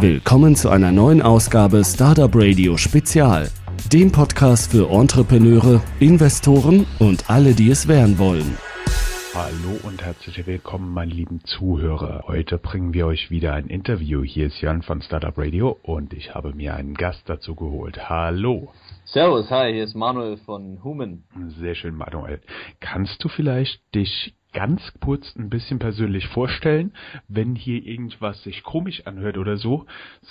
Willkommen zu einer neuen Ausgabe Startup Radio Spezial, dem Podcast für Entrepreneure, Investoren und alle, die es werden wollen. Hallo und herzlich willkommen, meine lieben Zuhörer. Heute bringen wir euch wieder ein Interview. Hier ist Jan von Startup Radio und ich habe mir einen Gast dazu geholt. Hallo. Servus, hi, hier ist Manuel von Human. Sehr schön, Manuel. Kannst du vielleicht dich ganz kurz ein bisschen persönlich vorstellen. Wenn hier irgendwas sich komisch anhört oder so,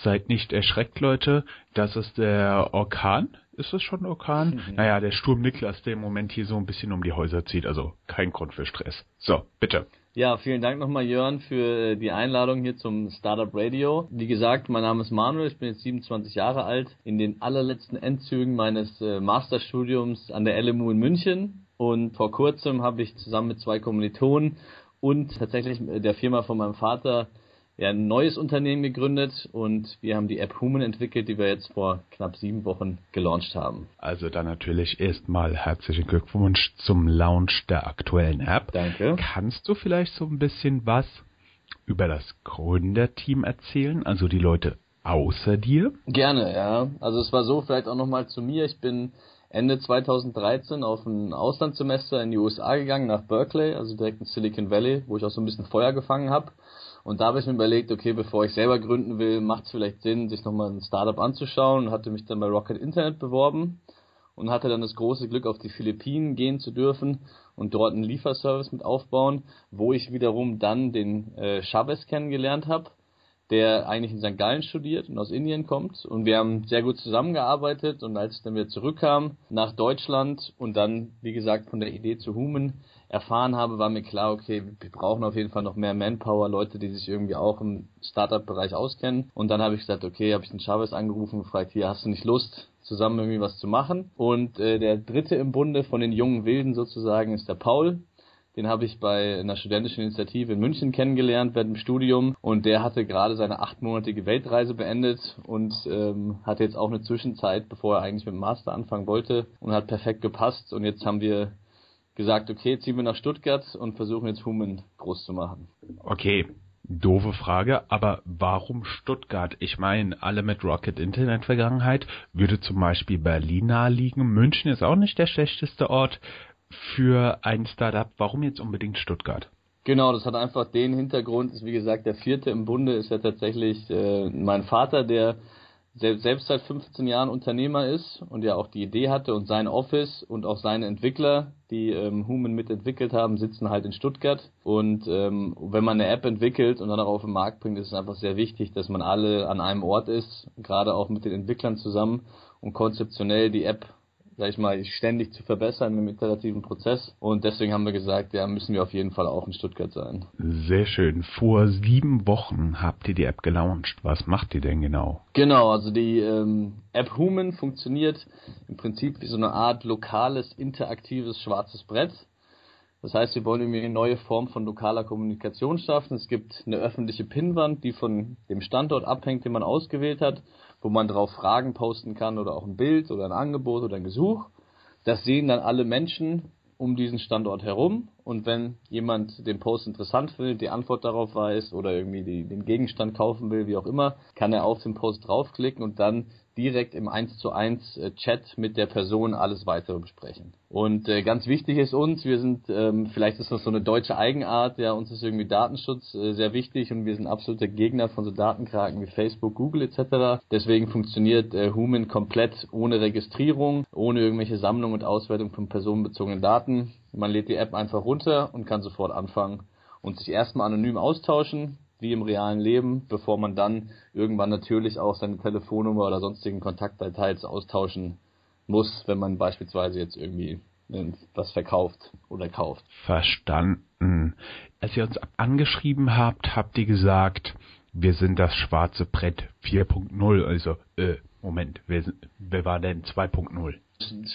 seid nicht erschreckt, Leute. Das ist der Orkan. Ist das schon ein Orkan? Mhm. Naja, der Sturm Niklas, der im Moment hier so ein bisschen um die Häuser zieht. Also kein Grund für Stress. So, bitte. Ja, vielen Dank nochmal, Jörn, für äh, die Einladung hier zum Startup Radio. Wie gesagt, mein Name ist Manuel, ich bin jetzt 27 Jahre alt, in den allerletzten Endzügen meines äh, Masterstudiums an der LMU in München und vor kurzem habe ich zusammen mit zwei Kommilitonen und tatsächlich der Firma von meinem Vater ja, ein neues Unternehmen gegründet und wir haben die App Human entwickelt, die wir jetzt vor knapp sieben Wochen gelauncht haben. Also dann natürlich erstmal herzlichen Glückwunsch zum Launch der aktuellen App. Danke. Kannst du vielleicht so ein bisschen was über das Gründerteam erzählen, also die Leute außer dir? Gerne, ja. Also es war so, vielleicht auch nochmal zu mir. Ich bin Ende 2013 auf ein Auslandssemester in die USA gegangen, nach Berkeley, also direkt in Silicon Valley, wo ich auch so ein bisschen Feuer gefangen habe. Und da habe ich mir überlegt, okay, bevor ich selber gründen will, macht es vielleicht Sinn, sich nochmal ein Startup anzuschauen und hatte mich dann bei Rocket Internet beworben und hatte dann das große Glück, auf die Philippinen gehen zu dürfen und dort einen Lieferservice mit aufbauen, wo ich wiederum dann den äh, Chavez kennengelernt habe der eigentlich in St. Gallen studiert und aus Indien kommt. Und wir haben sehr gut zusammengearbeitet. Und als ich dann wieder zurückkam nach Deutschland und dann, wie gesagt, von der Idee zu Human erfahren habe, war mir klar, okay, wir brauchen auf jeden Fall noch mehr Manpower, Leute, die sich irgendwie auch im Startup-Bereich auskennen. Und dann habe ich gesagt, okay, habe ich den Chavez angerufen und gefragt, hier, hast du nicht Lust, zusammen irgendwie was zu machen? Und äh, der dritte im Bunde von den jungen Wilden sozusagen ist der Paul. Den habe ich bei einer studentischen Initiative in München kennengelernt während dem Studium und der hatte gerade seine achtmonatige Weltreise beendet und ähm, hatte jetzt auch eine Zwischenzeit, bevor er eigentlich mit dem Master anfangen wollte und hat perfekt gepasst und jetzt haben wir gesagt, okay, ziehen wir nach Stuttgart und versuchen jetzt Human groß zu machen. Okay, Doofe Frage, aber warum Stuttgart? Ich meine, alle mit Rocket Internet Vergangenheit würde zum Beispiel Berlin naheliegen. München ist auch nicht der schlechteste Ort für ein Startup. Warum jetzt unbedingt Stuttgart? Genau, das hat einfach den Hintergrund, ist wie gesagt, der vierte im Bunde ist ja tatsächlich äh, mein Vater, der selbst seit 15 Jahren Unternehmer ist und ja auch die Idee hatte und sein Office und auch seine Entwickler, die ähm, Human mitentwickelt haben, sitzen halt in Stuttgart. Und ähm, wenn man eine App entwickelt und dann auch auf den Markt bringt, ist es einfach sehr wichtig, dass man alle an einem Ort ist, gerade auch mit den Entwicklern zusammen und konzeptionell die App sag ich mal, ständig zu verbessern im iterativen Prozess. Und deswegen haben wir gesagt, ja, müssen wir auf jeden Fall auch in Stuttgart sein. Sehr schön. Vor sieben Wochen habt ihr die App gelauncht. Was macht ihr denn genau? Genau, also die ähm, App Human funktioniert im Prinzip wie so eine Art lokales, interaktives schwarzes Brett. Das heißt, wir wollen irgendwie eine neue Form von lokaler Kommunikation schaffen. Es gibt eine öffentliche Pinnwand, die von dem Standort abhängt, den man ausgewählt hat wo man drauf Fragen posten kann oder auch ein Bild oder ein Angebot oder ein Gesuch. Das sehen dann alle Menschen um diesen Standort herum und wenn jemand den Post interessant findet, die Antwort darauf weiß oder irgendwie die, den Gegenstand kaufen will, wie auch immer, kann er auf den Post draufklicken und dann direkt im 1 zu 1 äh, Chat mit der Person alles weitere besprechen. Und äh, ganz wichtig ist uns, wir sind, ähm, vielleicht ist das so eine deutsche Eigenart, ja, uns ist irgendwie Datenschutz äh, sehr wichtig und wir sind absolute Gegner von so Datenkraken wie Facebook, Google etc. Deswegen funktioniert äh, Human komplett ohne Registrierung, ohne irgendwelche Sammlung und Auswertung von personenbezogenen Daten. Man lädt die App einfach runter und kann sofort anfangen und sich erstmal anonym austauschen wie im realen Leben, bevor man dann irgendwann natürlich auch seine Telefonnummer oder sonstigen Kontaktdetails austauschen muss, wenn man beispielsweise jetzt irgendwie was verkauft oder kauft. Verstanden. Als ihr uns angeschrieben habt, habt ihr gesagt, wir sind das schwarze Brett 4.0. Also, äh, Moment, wer, wer war denn 2.0?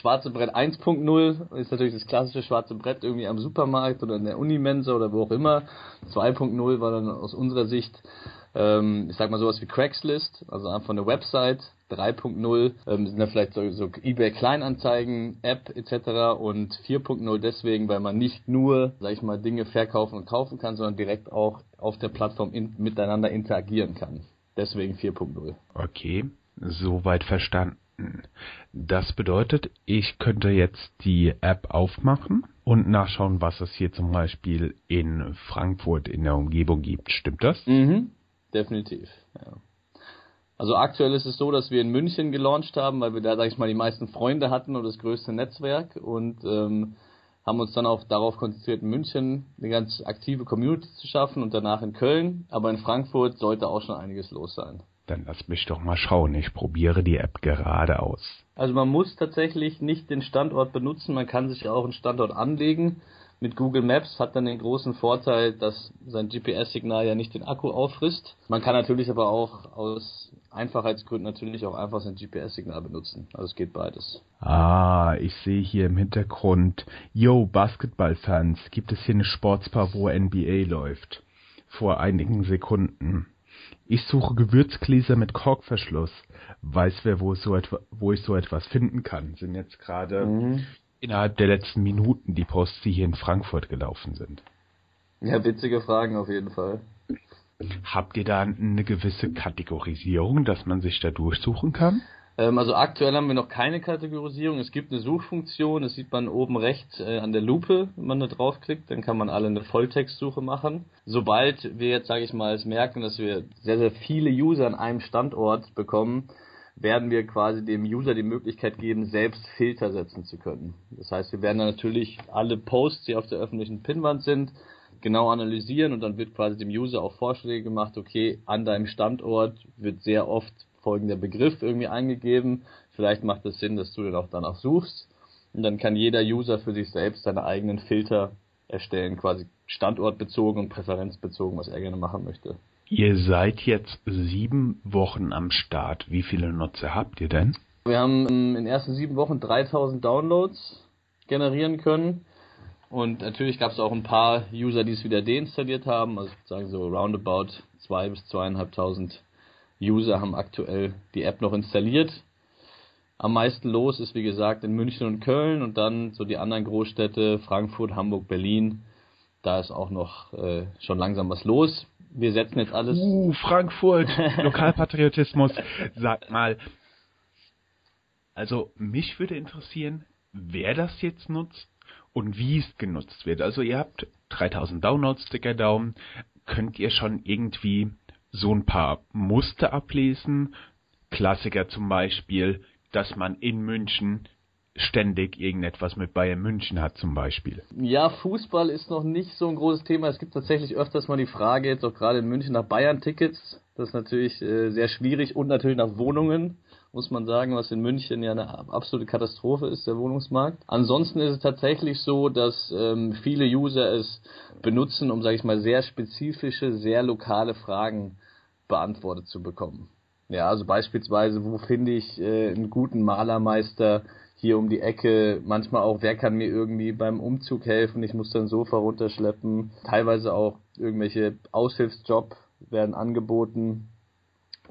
Schwarze Brett 1.0 ist natürlich das klassische schwarze Brett irgendwie am Supermarkt oder in der Unimensa oder wo auch immer. 2.0 war dann aus unserer Sicht, ähm, ich sag mal sowas wie Craigslist, also einfach eine Website. 3.0 ähm, sind da vielleicht so, so eBay Kleinanzeigen, App etc. und 4.0 deswegen, weil man nicht nur, sag ich mal, Dinge verkaufen und kaufen kann, sondern direkt auch auf der Plattform in, miteinander interagieren kann. Deswegen 4.0. Okay, soweit verstanden. Das bedeutet, ich könnte jetzt die App aufmachen und nachschauen, was es hier zum Beispiel in Frankfurt in der Umgebung gibt. Stimmt das? Mhm, definitiv. Ja. Also aktuell ist es so, dass wir in München gelauncht haben, weil wir da, sag ich mal, die meisten Freunde hatten und das größte Netzwerk und ähm, haben uns dann auch darauf konzentriert, in München eine ganz aktive Community zu schaffen und danach in Köln. Aber in Frankfurt sollte auch schon einiges los sein. Dann lass mich doch mal schauen. Ich probiere die App gerade aus. Also man muss tatsächlich nicht den Standort benutzen, man kann sich auch einen Standort anlegen mit Google Maps hat dann den großen Vorteil, dass sein GPS-Signal ja nicht den Akku auffrisst. Man kann natürlich aber auch aus Einfachheitsgründen natürlich auch einfach sein GPS-Signal benutzen. Also es geht beides. Ah, ich sehe hier im Hintergrund, yo, Basketballfans, gibt es hier eine Sportsbar, wo NBA läuft? Vor einigen Sekunden. Ich suche Gewürzgläser mit Korkverschluss. Weiß wer, wo, so etwa, wo ich so etwas finden kann. Sind jetzt gerade mhm innerhalb der letzten Minuten die Posts, die hier in Frankfurt gelaufen sind? Ja, witzige Fragen auf jeden Fall. Habt ihr da eine gewisse Kategorisierung, dass man sich da durchsuchen kann? Ähm, also aktuell haben wir noch keine Kategorisierung. Es gibt eine Suchfunktion, das sieht man oben rechts äh, an der Lupe, wenn man da draufklickt, dann kann man alle eine Volltextsuche machen. Sobald wir jetzt, sage ich mal, es merken, dass wir sehr, sehr viele User an einem Standort bekommen, werden wir quasi dem User die Möglichkeit geben, selbst Filter setzen zu können. Das heißt, wir werden dann natürlich alle Posts, die auf der öffentlichen Pinwand sind, genau analysieren und dann wird quasi dem User auch Vorschläge gemacht, okay, an deinem Standort wird sehr oft folgender Begriff irgendwie eingegeben. Vielleicht macht es Sinn, dass du den auch danach suchst. Und dann kann jeder User für sich selbst seine eigenen Filter erstellen, quasi standortbezogen und präferenzbezogen, was er gerne machen möchte. Ihr seid jetzt sieben Wochen am Start. Wie viele Nutzer habt ihr denn? Wir haben in den ersten sieben Wochen 3000 Downloads generieren können. Und natürlich gab es auch ein paar User, die es wieder deinstalliert haben. Also sagen so roundabout zwei bis zweieinhalbtausend User haben aktuell die App noch installiert. Am meisten los ist wie gesagt in München und Köln und dann so die anderen Großstädte Frankfurt, Hamburg, Berlin. Da ist auch noch äh, schon langsam was los wir setzen jetzt alles. Uh, Frankfurt, Lokalpatriotismus. Sag mal. Also, mich würde interessieren, wer das jetzt nutzt und wie es genutzt wird. Also, ihr habt 3000 Downloads, dicker Daumen. Könnt ihr schon irgendwie so ein paar Muster ablesen? Klassiker zum Beispiel, dass man in München ständig irgendetwas mit Bayern München hat zum Beispiel. Ja, Fußball ist noch nicht so ein großes Thema. Es gibt tatsächlich öfters mal die Frage, jetzt auch gerade in München nach Bayern-Tickets. Das ist natürlich äh, sehr schwierig und natürlich nach Wohnungen, muss man sagen, was in München ja eine absolute Katastrophe ist, der Wohnungsmarkt. Ansonsten ist es tatsächlich so, dass ähm, viele User es benutzen, um, sage ich mal, sehr spezifische, sehr lokale Fragen beantwortet zu bekommen. Ja, also beispielsweise, wo finde ich äh, einen guten Malermeister hier um die Ecke, manchmal auch, wer kann mir irgendwie beim Umzug helfen, ich muss dann Sofa runterschleppen, teilweise auch irgendwelche Aushilfsjob werden angeboten.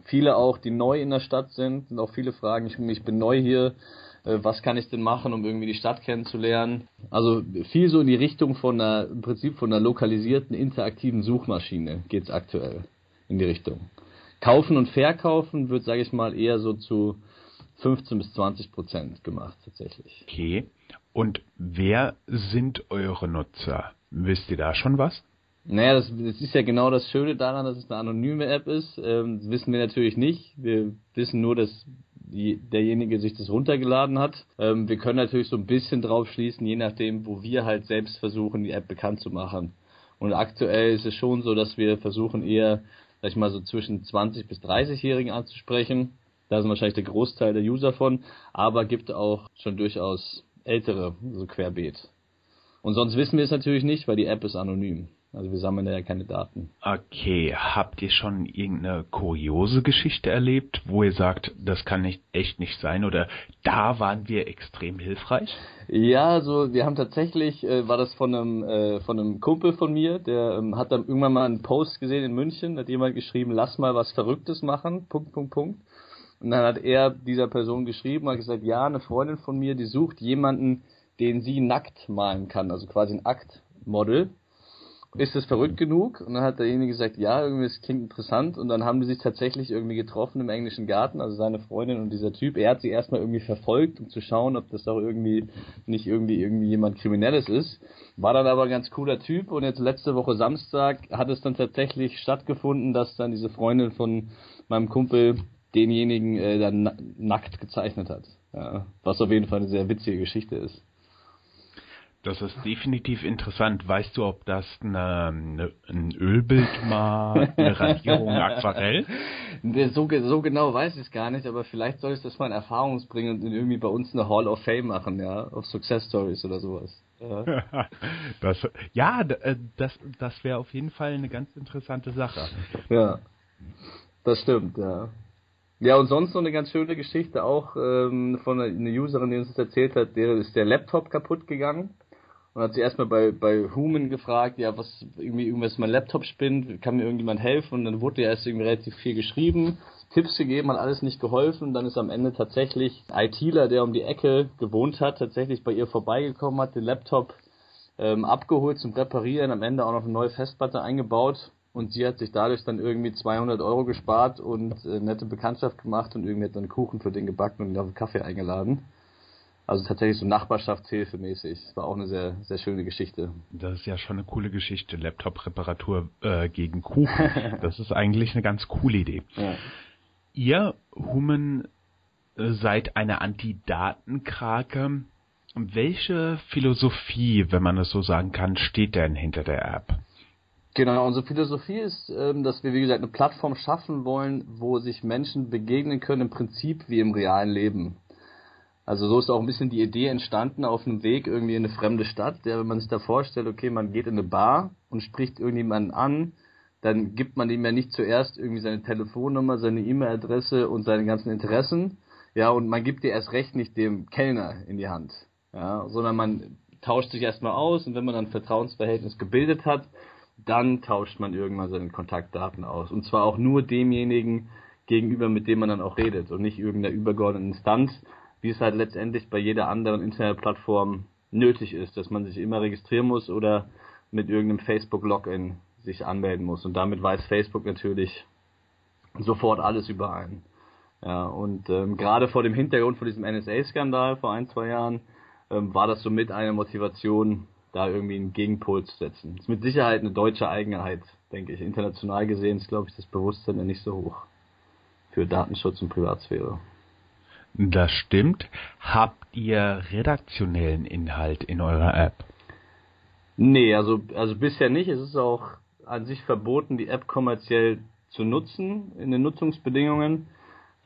Viele auch, die neu in der Stadt sind, sind auch viele Fragen, ich, ich bin neu hier, äh, was kann ich denn machen, um irgendwie die Stadt kennenzulernen? Also viel so in die Richtung von einer, im Prinzip von einer lokalisierten, interaktiven Suchmaschine geht's aktuell in die Richtung. Kaufen und Verkaufen wird, sage ich mal, eher so zu 15 bis 20 Prozent gemacht tatsächlich. Okay. Und wer sind eure Nutzer? Wisst ihr da schon was? Naja, das, das ist ja genau das Schöne daran, dass es eine anonyme App ist. Ähm, das wissen wir natürlich nicht. Wir wissen nur, dass derjenige sich das runtergeladen hat. Ähm, wir können natürlich so ein bisschen drauf schließen, je nachdem, wo wir halt selbst versuchen, die App bekannt zu machen. Und aktuell ist es schon so, dass wir versuchen eher, sag ich mal, so zwischen 20 bis 30-Jährigen anzusprechen da sind wahrscheinlich der Großteil der User von, aber gibt auch schon durchaus ältere, so querbeet. Und sonst wissen wir es natürlich nicht, weil die App ist anonym. Also wir sammeln ja keine Daten. Okay, habt ihr schon irgendeine kuriose Geschichte erlebt, wo ihr sagt, das kann nicht, echt nicht sein oder da waren wir extrem hilfreich? Ja, also wir haben tatsächlich, äh, war das von einem, äh, von einem Kumpel von mir, der ähm, hat dann irgendwann mal einen Post gesehen in München, hat jemand geschrieben, lass mal was Verrücktes machen, Punkt, Punkt, Punkt. Und dann hat er dieser Person geschrieben, hat gesagt, ja, eine Freundin von mir, die sucht jemanden, den sie nackt malen kann, also quasi ein Aktmodel. Ist es verrückt genug? Und dann hat derjenige gesagt, ja, irgendwie, es klingt interessant. Und dann haben die sich tatsächlich irgendwie getroffen im englischen Garten, also seine Freundin und dieser Typ. Er hat sie erstmal irgendwie verfolgt, um zu schauen, ob das doch irgendwie nicht irgendwie irgendwie jemand Kriminelles ist. War dann aber ein ganz cooler Typ. Und jetzt letzte Woche Samstag hat es dann tatsächlich stattgefunden, dass dann diese Freundin von meinem Kumpel denjenigen äh, dann nackt gezeichnet hat. Ja, was auf jeden Fall eine sehr witzige Geschichte ist. Das ist definitiv interessant. Weißt du, ob das eine, eine, ein Ölbild war, eine Radierung, Aquarell? So, so genau weiß ich es gar nicht, aber vielleicht soll ich das mal in Erfahrung bringen und irgendwie bei uns eine Hall of Fame machen, ja, auf Success Stories oder sowas. Ja, das, ja, äh, das, das wäre auf jeden Fall eine ganz interessante Sache. Ja, das stimmt, ja. Ja, und sonst noch eine ganz schöne Geschichte auch ähm, von einer Userin, die uns das erzählt hat, der ist der Laptop kaputt gegangen und hat sie erstmal bei, bei Human gefragt, ja, was irgendwie irgendwas mein Laptop spinnt, kann mir irgendjemand helfen? Und dann wurde ja erst irgendwie relativ viel geschrieben, Tipps gegeben, hat alles nicht geholfen. Und dann ist am Ende tatsächlich ITler, der um die Ecke gewohnt hat, tatsächlich bei ihr vorbeigekommen, hat den Laptop ähm, abgeholt zum Reparieren, am Ende auch noch eine neue Festplatte eingebaut. Und sie hat sich dadurch dann irgendwie 200 Euro gespart und äh, nette Bekanntschaft gemacht und irgendwie hat dann Kuchen für den gebacken und einen Kaffee eingeladen. Also tatsächlich so Nachbarschaftshilfe mäßig. Das war auch eine sehr, sehr schöne Geschichte. Das ist ja schon eine coole Geschichte. Laptop-Reparatur äh, gegen Kuchen. das ist eigentlich eine ganz coole Idee. Ja. Ihr, Human, äh, seid eine Anti-Datenkrake. Welche Philosophie, wenn man es so sagen kann, steht denn hinter der App? Genau, unsere Philosophie ist, ähm, dass wir, wie gesagt, eine Plattform schaffen wollen, wo sich Menschen begegnen können, im Prinzip wie im realen Leben. Also so ist auch ein bisschen die Idee entstanden auf einem Weg irgendwie in eine fremde Stadt, der, wenn man sich da vorstellt, okay, man geht in eine Bar und spricht irgendjemanden an, dann gibt man ihm ja nicht zuerst irgendwie seine Telefonnummer, seine E-Mail-Adresse und seine ganzen Interessen, ja, und man gibt dir erst recht nicht dem Kellner in die Hand, ja, sondern man tauscht sich erstmal aus und wenn man dann ein Vertrauensverhältnis gebildet hat, dann tauscht man irgendwann seine Kontaktdaten aus. Und zwar auch nur demjenigen gegenüber, mit dem man dann auch redet und nicht irgendeiner übergeordneten Instanz, wie es halt letztendlich bei jeder anderen Internetplattform nötig ist, dass man sich immer registrieren muss oder mit irgendeinem Facebook-Login sich anmelden muss. Und damit weiß Facebook natürlich sofort alles über einen. Ja, und ähm, gerade vor dem Hintergrund von diesem NSA-Skandal vor ein, zwei Jahren ähm, war das somit eine Motivation, da irgendwie einen Gegenpol zu setzen. Das ist mit Sicherheit eine deutsche Eigenheit, denke ich. International gesehen ist, glaube ich, das Bewusstsein ja nicht so hoch für Datenschutz und Privatsphäre. Das stimmt. Habt ihr redaktionellen Inhalt in eurer App? Nee, also, also bisher nicht. Es ist auch an sich verboten, die App kommerziell zu nutzen in den Nutzungsbedingungen.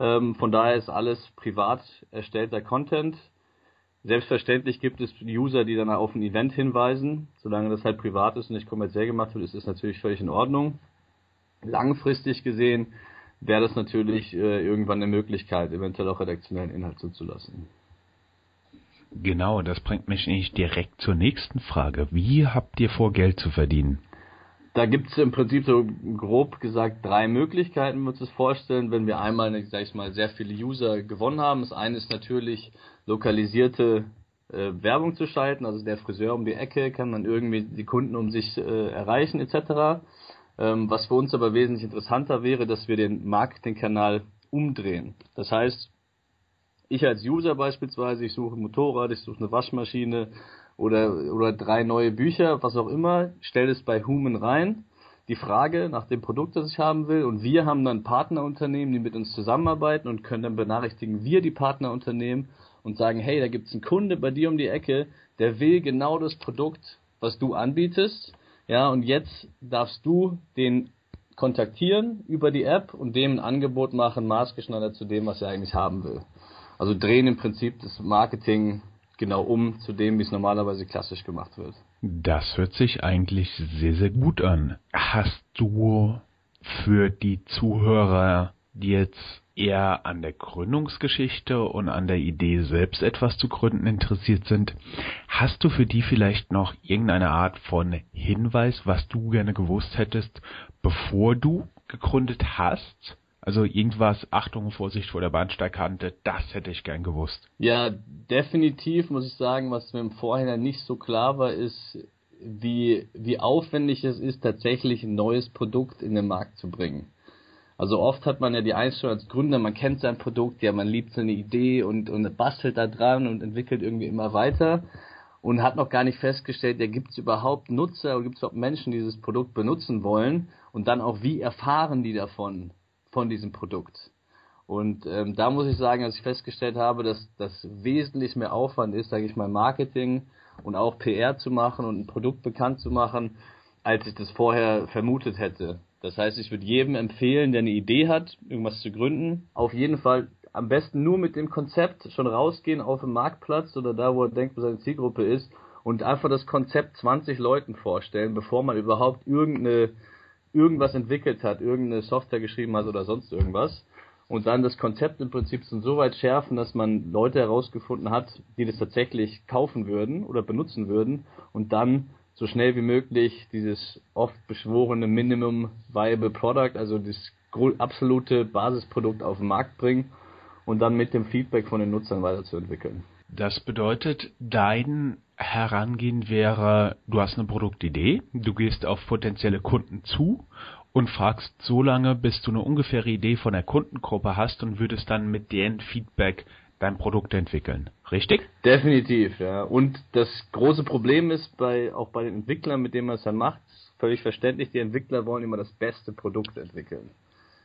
Ähm, von daher ist alles privat erstellter Content. Selbstverständlich gibt es User, die dann auf ein Event hinweisen. Solange das halt privat ist und nicht kommerziell gemacht wird, ist das natürlich völlig in Ordnung. Langfristig gesehen wäre das natürlich äh, irgendwann eine Möglichkeit, eventuell auch redaktionellen Inhalt zuzulassen. Genau, das bringt mich nicht direkt zur nächsten Frage. Wie habt ihr vor, Geld zu verdienen? Da gibt es im Prinzip so grob gesagt drei Möglichkeiten, wir uns das vorstellen, wenn wir einmal, sag ich mal, sehr viele User gewonnen haben. Das eine ist natürlich lokalisierte äh, Werbung zu schalten, also der Friseur um die Ecke kann man irgendwie die Kunden um sich äh, erreichen etc. Ähm, was für uns aber wesentlich interessanter wäre, dass wir den Marketingkanal umdrehen. Das heißt, ich als User beispielsweise, ich suche ein Motorrad, ich suche eine Waschmaschine oder, oder drei neue Bücher, was auch immer, stelle es bei Human rein, die Frage nach dem Produkt, das ich haben will, und wir haben dann Partnerunternehmen, die mit uns zusammenarbeiten und können dann benachrichtigen wir die Partnerunternehmen und sagen, hey, da gibt es einen Kunde bei dir um die Ecke, der will genau das Produkt, was du anbietest ja, und jetzt darfst du den kontaktieren über die App und dem ein Angebot machen, maßgeschneidert zu dem, was er eigentlich haben will. Also drehen im Prinzip das Marketing genau um zu dem, wie es normalerweise klassisch gemacht wird. Das hört sich eigentlich sehr, sehr gut an. Hast du für die Zuhörer, die jetzt eher an der Gründungsgeschichte und an der Idee selbst etwas zu gründen interessiert sind, hast du für die vielleicht noch irgendeine Art von Hinweis, was du gerne gewusst hättest, bevor du gegründet hast? Also irgendwas, Achtung, Vorsicht vor der Bahnsteigkante, das hätte ich gern gewusst. Ja, definitiv muss ich sagen, was mir im Vorhinein nicht so klar war, ist, wie, wie aufwendig es ist, tatsächlich ein neues Produkt in den Markt zu bringen. Also oft hat man ja die Einstellung als Gründer, man kennt sein Produkt, ja, man liebt seine Idee und, und bastelt da dran und entwickelt irgendwie immer weiter und hat noch gar nicht festgestellt, ja, gibt es überhaupt Nutzer oder gibt es überhaupt Menschen, die dieses Produkt benutzen wollen und dann auch, wie erfahren die davon, von diesem Produkt. Und ähm, da muss ich sagen, als ich festgestellt habe, dass das wesentlich mehr Aufwand ist, sage ich mal, Marketing und auch PR zu machen und ein Produkt bekannt zu machen, als ich das vorher vermutet hätte. Das heißt, ich würde jedem empfehlen, der eine Idee hat, irgendwas zu gründen, auf jeden Fall am besten nur mit dem Konzept schon rausgehen auf den Marktplatz oder da, wo er denkt, wo seine Zielgruppe ist und einfach das Konzept 20 Leuten vorstellen, bevor man überhaupt irgendeine, irgendwas entwickelt hat, irgendeine Software geschrieben hat oder sonst irgendwas. Und dann das Konzept im Prinzip so weit schärfen, dass man Leute herausgefunden hat, die das tatsächlich kaufen würden oder benutzen würden und dann so schnell wie möglich dieses oft beschworene Minimum Viable Product, also das absolute Basisprodukt auf den Markt bringen und dann mit dem Feedback von den Nutzern weiterzuentwickeln. Das bedeutet, dein Herangehen wäre, du hast eine Produktidee, du gehst auf potenzielle Kunden zu und fragst so lange, bis du eine ungefähre Idee von der Kundengruppe hast und würdest dann mit deren Feedback dein Produkt entwickeln. Richtig? Definitiv, ja. Und das große Problem ist bei, auch bei den Entwicklern, mit denen man es dann macht, völlig verständlich, die Entwickler wollen immer das beste Produkt entwickeln.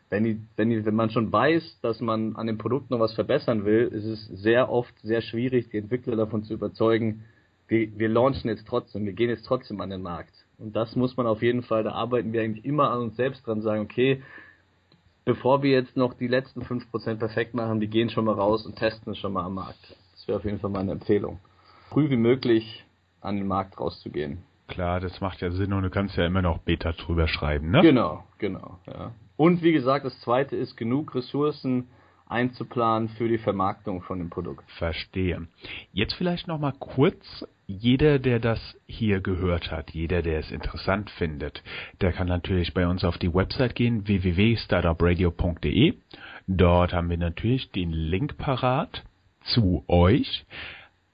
Wenn, die, wenn, die, wenn man schon weiß, dass man an dem Produkt noch was verbessern will, ist es sehr oft sehr schwierig, die Entwickler davon zu überzeugen, wir, wir launchen jetzt trotzdem, wir gehen jetzt trotzdem an den Markt. Und das muss man auf jeden Fall, da arbeiten wir eigentlich immer an uns selbst dran, sagen, okay, bevor wir jetzt noch die letzten 5% perfekt machen, wir gehen schon mal raus und testen es schon mal am Markt. Das wäre auf jeden Fall meine Empfehlung. Früh wie möglich an den Markt rauszugehen. Klar, das macht ja Sinn und du kannst ja immer noch Beta drüber schreiben, ne? Genau, genau, ja. Und wie gesagt, das zweite ist genug Ressourcen einzuplanen für die Vermarktung von dem Produkt. Verstehe. Jetzt vielleicht noch mal kurz jeder, der das hier gehört hat, jeder, der es interessant findet, der kann natürlich bei uns auf die Website gehen, www.startupradio.de. Dort haben wir natürlich den Link parat zu euch.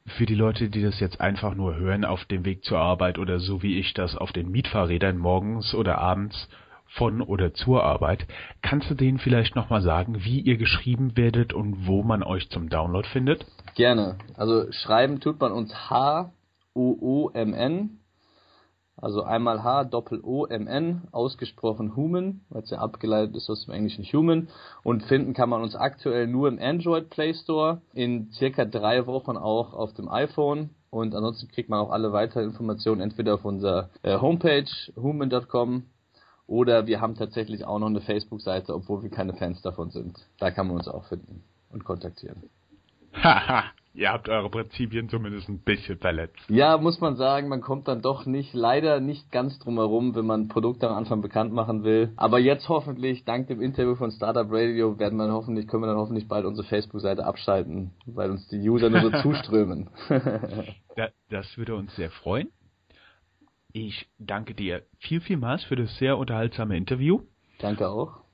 Für die Leute, die das jetzt einfach nur hören auf dem Weg zur Arbeit oder so wie ich das auf den Mietfahrrädern morgens oder abends von oder zur Arbeit, kannst du denen vielleicht nochmal sagen, wie ihr geschrieben werdet und wo man euch zum Download findet? Gerne. Also schreiben tut man uns H O-O-M-N, also einmal H, Doppel-O-M-N, ausgesprochen Human, weil es ja abgeleitet ist aus dem englischen Human. Und finden kann man uns aktuell nur im Android Play Store, in circa drei Wochen auch auf dem iPhone. Und ansonsten kriegt man auch alle weiteren Informationen entweder auf unserer äh, Homepage human.com oder wir haben tatsächlich auch noch eine Facebook-Seite, obwohl wir keine Fans davon sind. Da kann man uns auch finden und kontaktieren. Haha ihr habt eure Prinzipien zumindest ein bisschen verletzt. Ja, muss man sagen, man kommt dann doch nicht, leider nicht ganz drum herum, wenn man Produkte am Anfang bekannt machen will. Aber jetzt hoffentlich, dank dem Interview von Startup Radio, werden wir hoffentlich, können wir dann hoffentlich bald unsere Facebook-Seite abschalten, weil uns die User nur so zuströmen. das würde uns sehr freuen. Ich danke dir viel, vielmals für das sehr unterhaltsame Interview. Danke auch.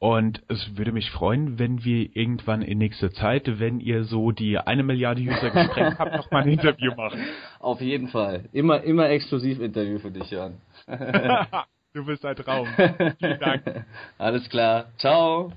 Und es würde mich freuen, wenn wir irgendwann in nächster Zeit, wenn ihr so die eine Milliarde User gesprengt habt, noch mal ein Interview machen. Auf jeden Fall. Immer, immer exklusiv Interview für dich, Jan. du bist ein Traum. Vielen Dank. Alles klar. Ciao.